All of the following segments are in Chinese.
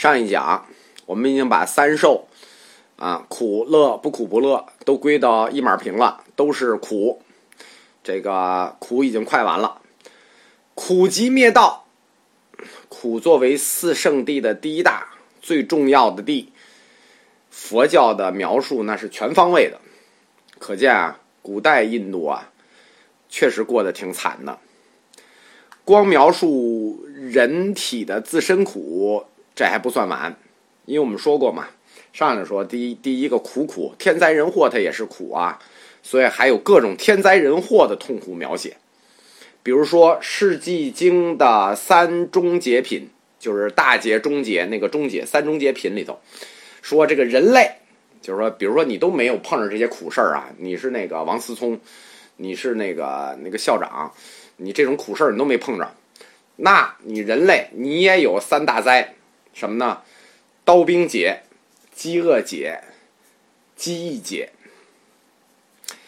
上一讲我们已经把三受啊苦乐不苦不乐都归到一码平了，都是苦。这个苦已经快完了，苦集灭道，苦作为四圣地的第一大最重要的地，佛教的描述那是全方位的，可见啊，古代印度啊，确实过得挺惨的。光描述人体的自身苦，这还不算完，因为我们说过嘛，上来说第一第一个苦苦天灾人祸，它也是苦啊，所以还有各种天灾人祸的痛苦描写，比如说《世纪经》的三终结品，就是大劫终结那个终结三终结品里头，说这个人类，就是说，比如说你都没有碰上这些苦事儿啊，你是那个王思聪，你是那个那个校长。你这种苦事儿你都没碰着，那你人类你也有三大灾，什么呢？刀兵劫、饥饿劫、饥疫劫。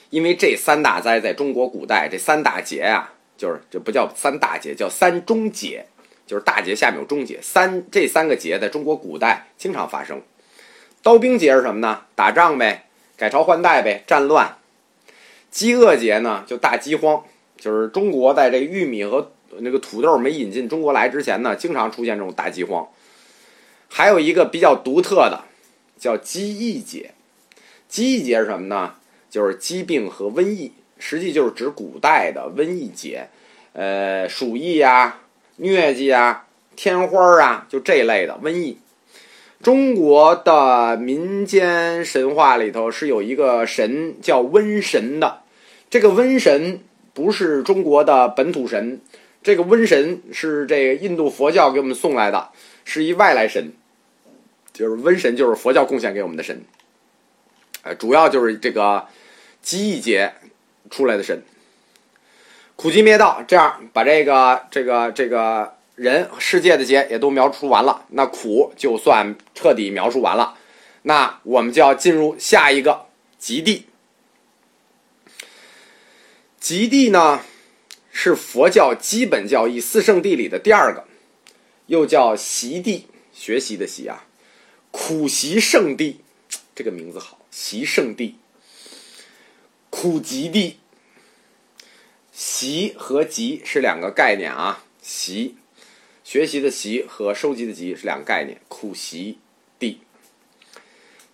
因为这三大灾在中国古代这三大劫啊，就是这不叫三大劫，叫三中劫，就是大劫下面有中劫。三这三个劫在中国古代经常发生。刀兵劫是什么呢？打仗呗，改朝换代呗，战乱。饥饿劫呢，就大饥荒。就是中国在这玉米和那个土豆没引进中国来之前呢，经常出现这种大饥荒。还有一个比较独特的，叫饥疫节。饥疫节是什么呢？就是疾病和瘟疫，实际就是指古代的瘟疫节，呃，鼠疫呀、疟疾啊、天花啊，就这类的瘟疫。中国的民间神话里头是有一个神叫瘟神的，这个瘟神。不是中国的本土神，这个瘟神是这个印度佛教给我们送来的，是一外来神，就是瘟神，就是佛教贡献给我们的神。呃，主要就是这个极易劫出来的神，苦集灭道，这样把这个这个这个人世界的劫也都描述完了，那苦就算彻底描述完了，那我们就要进入下一个极地。极地呢，是佛教基本教义四圣地里的第二个，又叫习地，学习的习啊，苦习圣地，这个名字好，习圣地，苦极地，习和集是两个概念啊，习，学习的习和收集的集是两个概念，苦习地，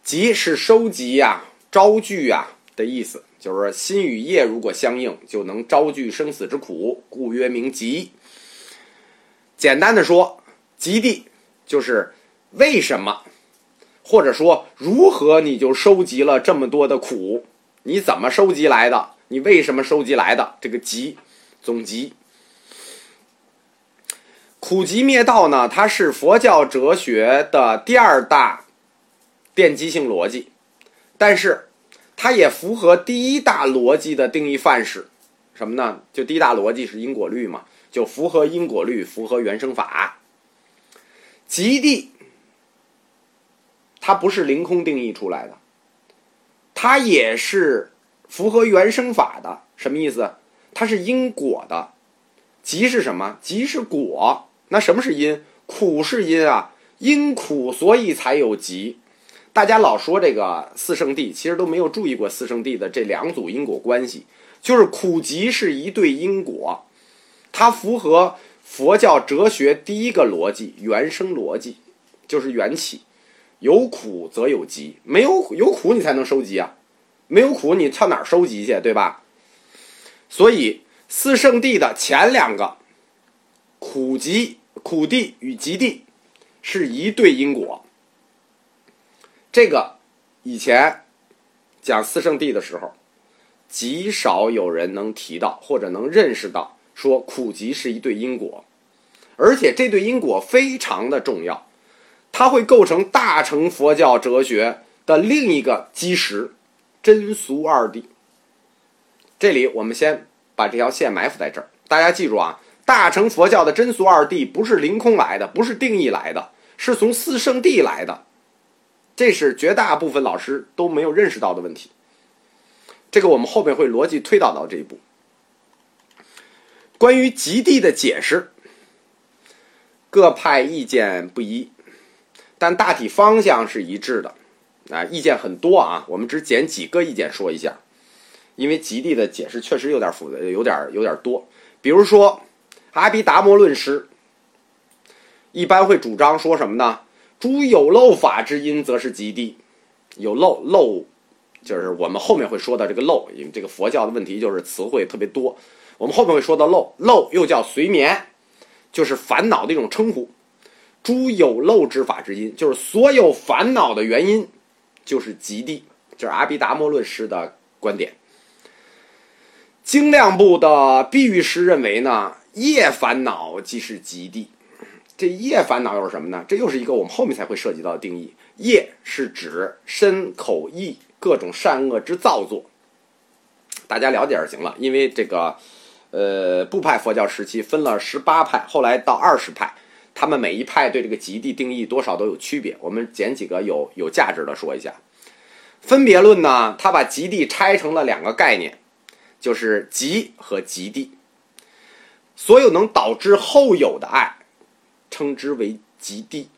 集是收集呀，招聚呀的意思。就是心与业如果相应，就能招聚生死之苦，故曰名集。简单的说，极地就是为什么，或者说如何你就收集了这么多的苦？你怎么收集来的？你为什么收集来的？这个集，总集。苦集灭道呢？它是佛教哲学的第二大奠基性逻辑，但是。它也符合第一大逻辑的定义范式，什么呢？就第一大逻辑是因果律嘛，就符合因果律，符合原生法。极地，它不是凌空定义出来的，它也是符合原生法的。什么意思？它是因果的。即是什么？即是果。那什么是因？苦是因啊，因苦所以才有极。大家老说这个四圣地，其实都没有注意过四圣地的这两组因果关系。就是苦集是一对因果，它符合佛教哲学第一个逻辑——原生逻辑，就是缘起，有苦则有集，没有有苦你才能收集啊，没有苦你上哪儿收集去，对吧？所以四圣地的前两个苦集、苦地与集地是一对因果。这个以前讲四圣地的时候，极少有人能提到或者能认识到说苦集是一对因果，而且这对因果非常的重要，它会构成大乘佛教哲学的另一个基石——真俗二谛。这里我们先把这条线埋伏在这儿，大家记住啊，大乘佛教的真俗二谛不是凌空来的，不是定义来的，是从四圣地来的。这是绝大部分老师都没有认识到的问题。这个我们后面会逻辑推导到这一步。关于极地的解释，各派意见不一，但大体方向是一致的。啊，意见很多啊，我们只捡几个意见说一下，因为极地的解释确实有点复杂，有点有点多。比如说，阿毗达摩论师一般会主张说什么呢？诸有漏法之因，则是极地。有漏漏，就是我们后面会说到这个漏，因为这个佛教的问题就是词汇特别多。我们后面会说到漏，漏又叫随眠，就是烦恼的一种称呼。诸有漏之法之因，就是所有烦恼的原因，就是极地。这是阿毗达摩论师的观点。精量部的碧玉师认为呢，业烦恼即是极地。这业烦恼又是什么呢？这又是一个我们后面才会涉及到的定义。业是指身口意各种善恶之造作，大家了解就行了。因为这个，呃，部派佛教时期分了十八派，后来到二十派，他们每一派对这个极地定义多少都有区别。我们捡几个有有价值的说一下。分别论呢，他把极地拆成了两个概念，就是极和极地。所有能导致后有的爱。称之为极地。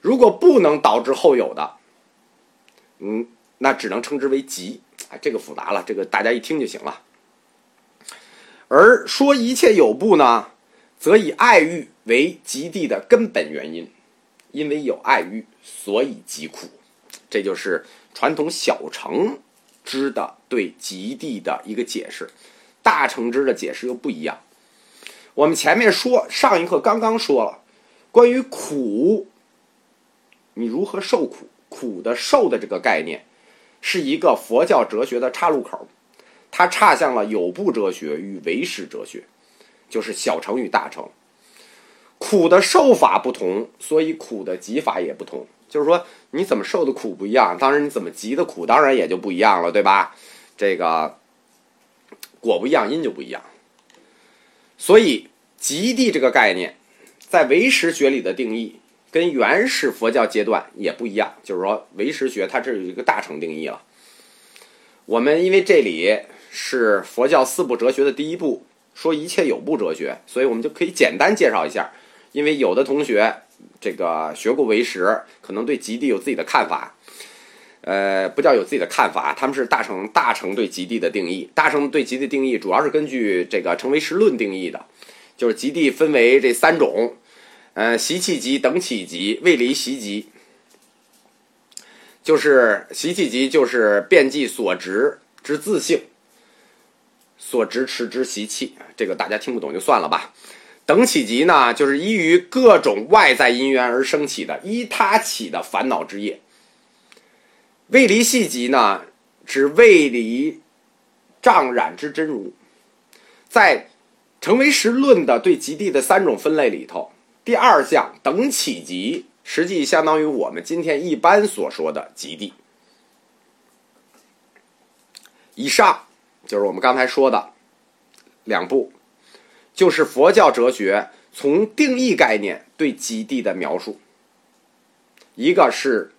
如果不能导致后有的，嗯，那只能称之为极。哎，这个复杂了，这个大家一听就行了。而说一切有部呢，则以爱欲为极地的根本原因，因为有爱欲，所以极苦。这就是传统小乘支的对极地的一个解释，大乘支的解释又不一样。我们前面说上一课刚刚说了，关于苦，你如何受苦？苦的受的这个概念，是一个佛教哲学的岔路口，它岔向了有部哲学与唯识哲学，就是小乘与大乘。苦的受法不同，所以苦的集法也不同。就是说，你怎么受的苦不一样，当然你怎么集的苦，当然也就不一样了，对吧？这个果不一样，因就不一样。所以，极地这个概念，在唯识学里的定义跟原始佛教阶段也不一样。就是说，唯识学它这有一个大乘定义了。我们因为这里是佛教四部哲学的第一部，说一切有部哲学，所以我们就可以简单介绍一下。因为有的同学这个学过唯识，可能对极地有自己的看法。呃，不叫有自己的看法，他们是大乘大乘对极地的定义。大乘对极地定义主要是根据这个成为实论定义的，就是极地分为这三种，呃，习气极、等起极、未离习极。就是习气极，就是遍计所执之自性，所执持之习气，这个大家听不懂就算了吧。等起极呢，就是依于各种外在因缘而生起的依他起的烦恼之业。未离系极呢，指未离障染之真如。在成为实论的对极地的三种分类里头，第二项等起极，实际相当于我们今天一般所说的极地。以上就是我们刚才说的两部，就是佛教哲学从定义概念对极地的描述，一个是。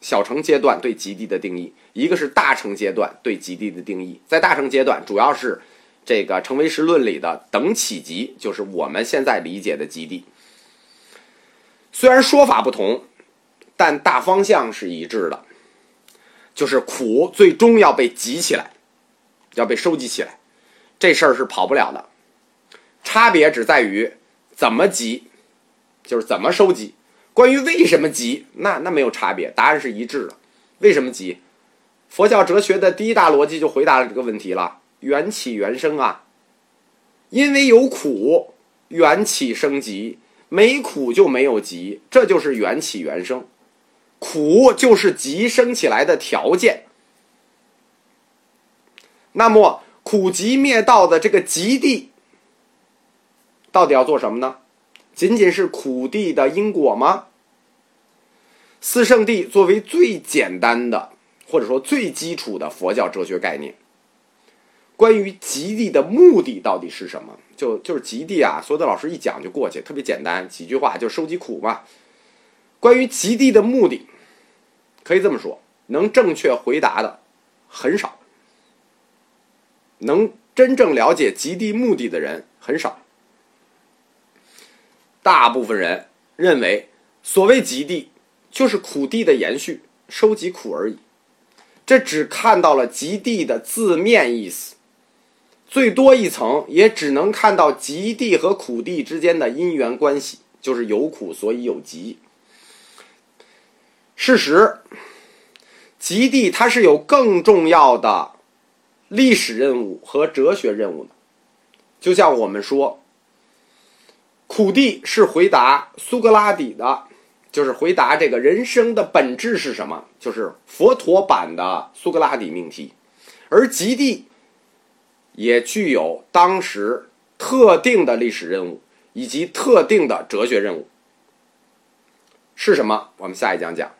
小乘阶段对极地的定义，一个是大乘阶段对极地的定义。在大乘阶段，主要是这个成为实论里的等起极，就是我们现在理解的极地。虽然说法不同，但大方向是一致的，就是苦最终要被集起来，要被收集起来，这事儿是跑不了的。差别只在于怎么集，就是怎么收集。关于为什么急，那那没有差别，答案是一致的。为什么急？佛教哲学的第一大逻辑就回答了这个问题了：缘起缘生啊。因为有苦，缘起生急；没苦就没有急，这就是缘起缘生。苦就是急生起来的条件。那么苦集灭道的这个极地，到底要做什么呢？仅仅是苦地的因果吗？四圣地作为最简单的，或者说最基础的佛教哲学概念，关于极地的目的到底是什么？就就是极地啊，所有的老师一讲就过去，特别简单，几句话就收集苦嘛。关于极地的目的，可以这么说，能正确回答的很少，能真正了解极地目的的人很少。大部分人认为，所谓极地，就是苦地的延续，收集苦而已。这只看到了极地的字面意思，最多一层也只能看到极地和苦地之间的因缘关系，就是有苦所以有极。事实，极地它是有更重要的历史任务和哲学任务呢，就像我们说，苦地是回答苏格拉底的。就是回答这个人生的本质是什么？就是佛陀版的苏格拉底命题，而极地也具有当时特定的历史任务以及特定的哲学任务，是什么？我们下一讲讲。